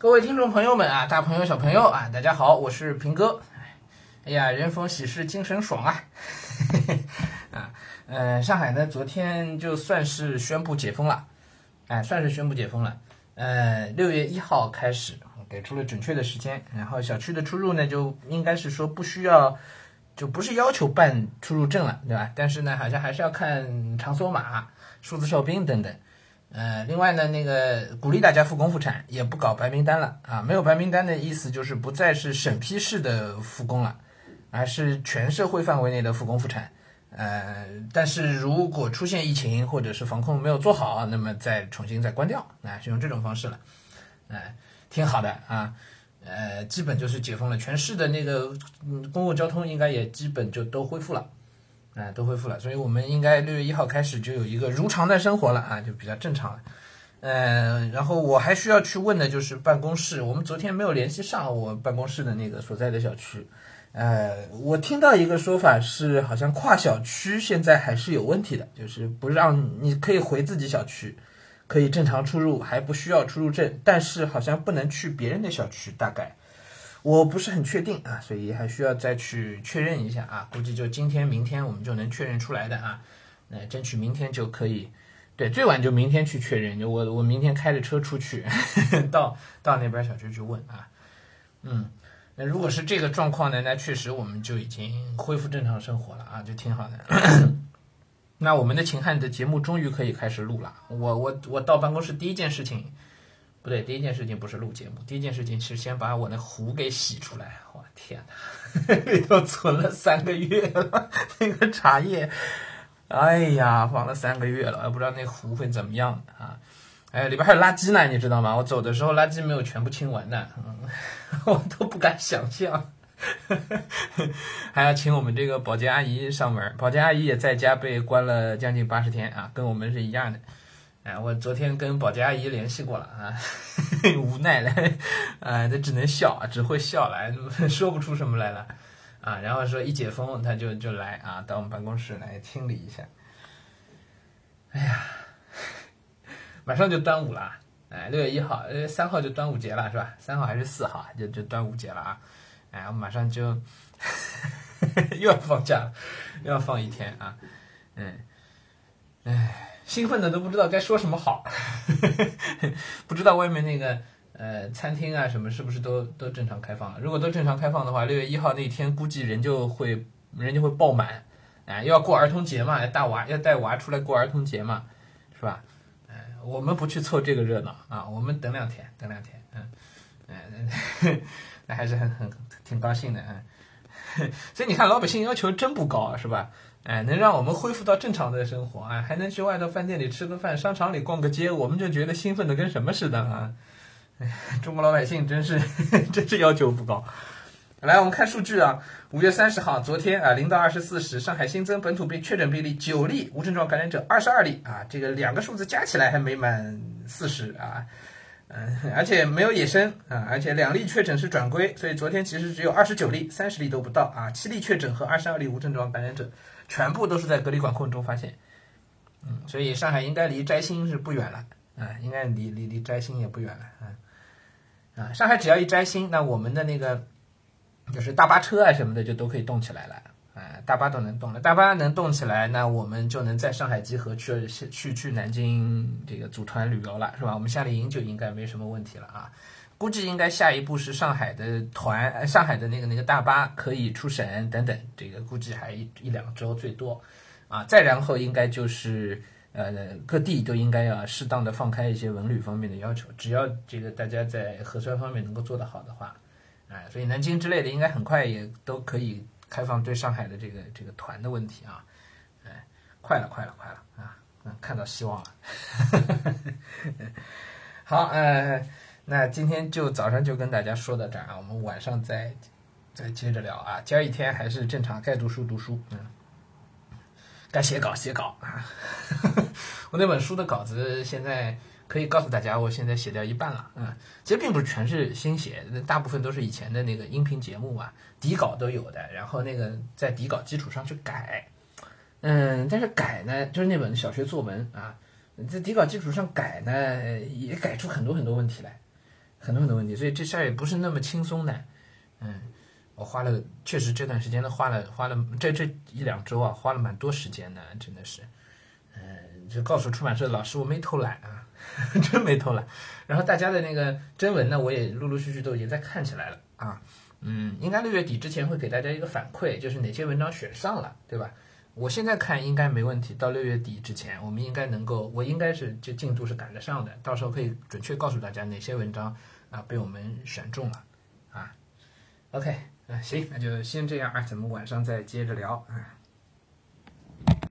各位听众朋友们啊，大朋友小朋友啊，大家好，我是平哥。哎呀，人逢喜事精神爽啊！啊，呃，上海呢，昨天就算是宣布解封了，哎，算是宣布解封了。呃，六月一号开始给出了准确的时间，然后小区的出入呢，就应该是说不需要，就不是要求办出入证了，对吧？但是呢，好像还是要看场所码、数字哨兵等等。呃，另外呢，那个鼓励大家复工复产，也不搞白名单了啊。没有白名单的意思就是不再是审批式的复工了，而是全社会范围内的复工复产。呃，但是如果出现疫情或者是防控没有做好，那么再重新再关掉，啊，是用这种方式了，哎，挺好的啊。呃，基本就是解封了，全市的那个嗯公共交通应该也基本就都恢复了。哎，都恢复了，所以我们应该六月一号开始就有一个如常的生活了啊，就比较正常了。嗯，然后我还需要去问的就是办公室，我们昨天没有联系上我办公室的那个所在的小区。呃，我听到一个说法是，好像跨小区现在还是有问题的，就是不让你可以回自己小区，可以正常出入，还不需要出入证，但是好像不能去别人的小区，大概。我不是很确定啊，所以还需要再去确认一下啊。估计就今天、明天我们就能确认出来的啊。那争取明天就可以，对，最晚就明天去确认。就我我明天开着车出去，到到那边小区去问啊。嗯，那如果是这个状况呢，那确实我们就已经恢复正常生活了啊，就挺好的。那我们的秦汉的节目终于可以开始录了。我我我到办公室第一件事情。不对，第一件事情不是录节目，第一件事情是先把我那壶给洗出来。我天哪，里头存了三个月了，那个茶叶，哎呀，放了三个月了，也不知道那壶会怎么样啊！哎，里边还有垃圾呢，你知道吗？我走的时候垃圾没有全部清完呢，我都不敢想象。还要请我们这个保洁阿姨上门，保洁阿姨也在家被关了将近八十天啊，跟我们是一样的。我昨天跟保洁阿姨联系过了啊，无奈了，啊，她只能笑，只会笑了，说不出什么来了，啊，然后说一解封，她就就来啊，到我们办公室来清理一下。哎呀，马上就端午了，哎，六月一号，呃，三号就端午节了，是吧？三号还是四号就就端午节了啊，哎，我马上就又要放假了，又要放一天啊，嗯，哎。兴奋的都不知道该说什么好，不知道外面那个呃餐厅啊什么是不是都都正常开放了？如果都正常开放的话，六月一号那天估计人就会人就会爆满，哎，要过儿童节嘛，大娃要带娃出来过儿童节嘛，是吧？哎，我们不去凑这个热闹啊，我们等两天，等两天，嗯，嗯，那还是很很挺高兴的，嗯，所以你看老百姓要求真不高，是吧？哎，能让我们恢复到正常的生活啊，还能去外头饭店里吃个饭，商场里逛个街，我们就觉得兴奋的跟什么似的啊！哎，中国老百姓真是 真是要求不高。来，我们看数据啊，五月三十号，昨天啊，零到二十四时，上海新增本土病确诊病例九例，无症状感染者二十二例啊，这个两个数字加起来还没满四十啊，嗯，而且没有野生啊，而且两例确诊是转归，所以昨天其实只有二十九例，三十例都不到啊，七例确诊和二十二例无症状感染者。全部都是在隔离管控中发现，嗯，所以上海应该离摘星是不远了，啊，应该离离离摘星也不远了，啊，啊，上海只要一摘星，那我们的那个就是大巴车啊什么的就都可以动起来了，啊，大巴都能动了，大巴能动起来，那我们就能在上海集合去去去南京这个组团旅游了，是吧？我们夏令营就应该没什么问题了啊。估计应该下一步是上海的团，上海的那个那个大巴可以出省等等，这个估计还一一两周最多，啊，再然后应该就是呃各地都应该要适当的放开一些文旅方面的要求，只要这个大家在核酸方面能够做得好的话，哎，所以南京之类的应该很快也都可以开放对上海的这个这个团的问题啊，哎，快了快了快了啊，嗯，看到希望了，好，呃。那今天就早上就跟大家说到这儿啊，我们晚上再再接着聊啊。今儿一天还是正常，该读书读书，嗯，该写稿写稿啊。我那本书的稿子现在可以告诉大家，我现在写掉一半了，嗯，其实并不是全是新写，大部分都是以前的那个音频节目啊，底稿都有的，然后那个在底稿基础上去改，嗯，但是改呢，就是那本小学作文啊，在底稿基础上改呢，也改出很多很多问题来。很多很多问题，所以这事儿也不是那么轻松的。嗯，我花了，确实这段时间呢，花了花了这这一两周啊，花了蛮多时间的，真的是。嗯，就告诉出版社老师，我没偷懒啊，真没偷懒。然后大家的那个征文呢，我也陆陆续续都已经在看起来了啊。嗯，应该六月底之前会给大家一个反馈，就是哪些文章选上了，对吧？我现在看应该没问题，到六月底之前，我们应该能够，我应该是这进度是赶得上的，到时候可以准确告诉大家哪些文章啊被我们选中了啊。OK，那行，那就先这样啊，咱们晚上再接着聊啊。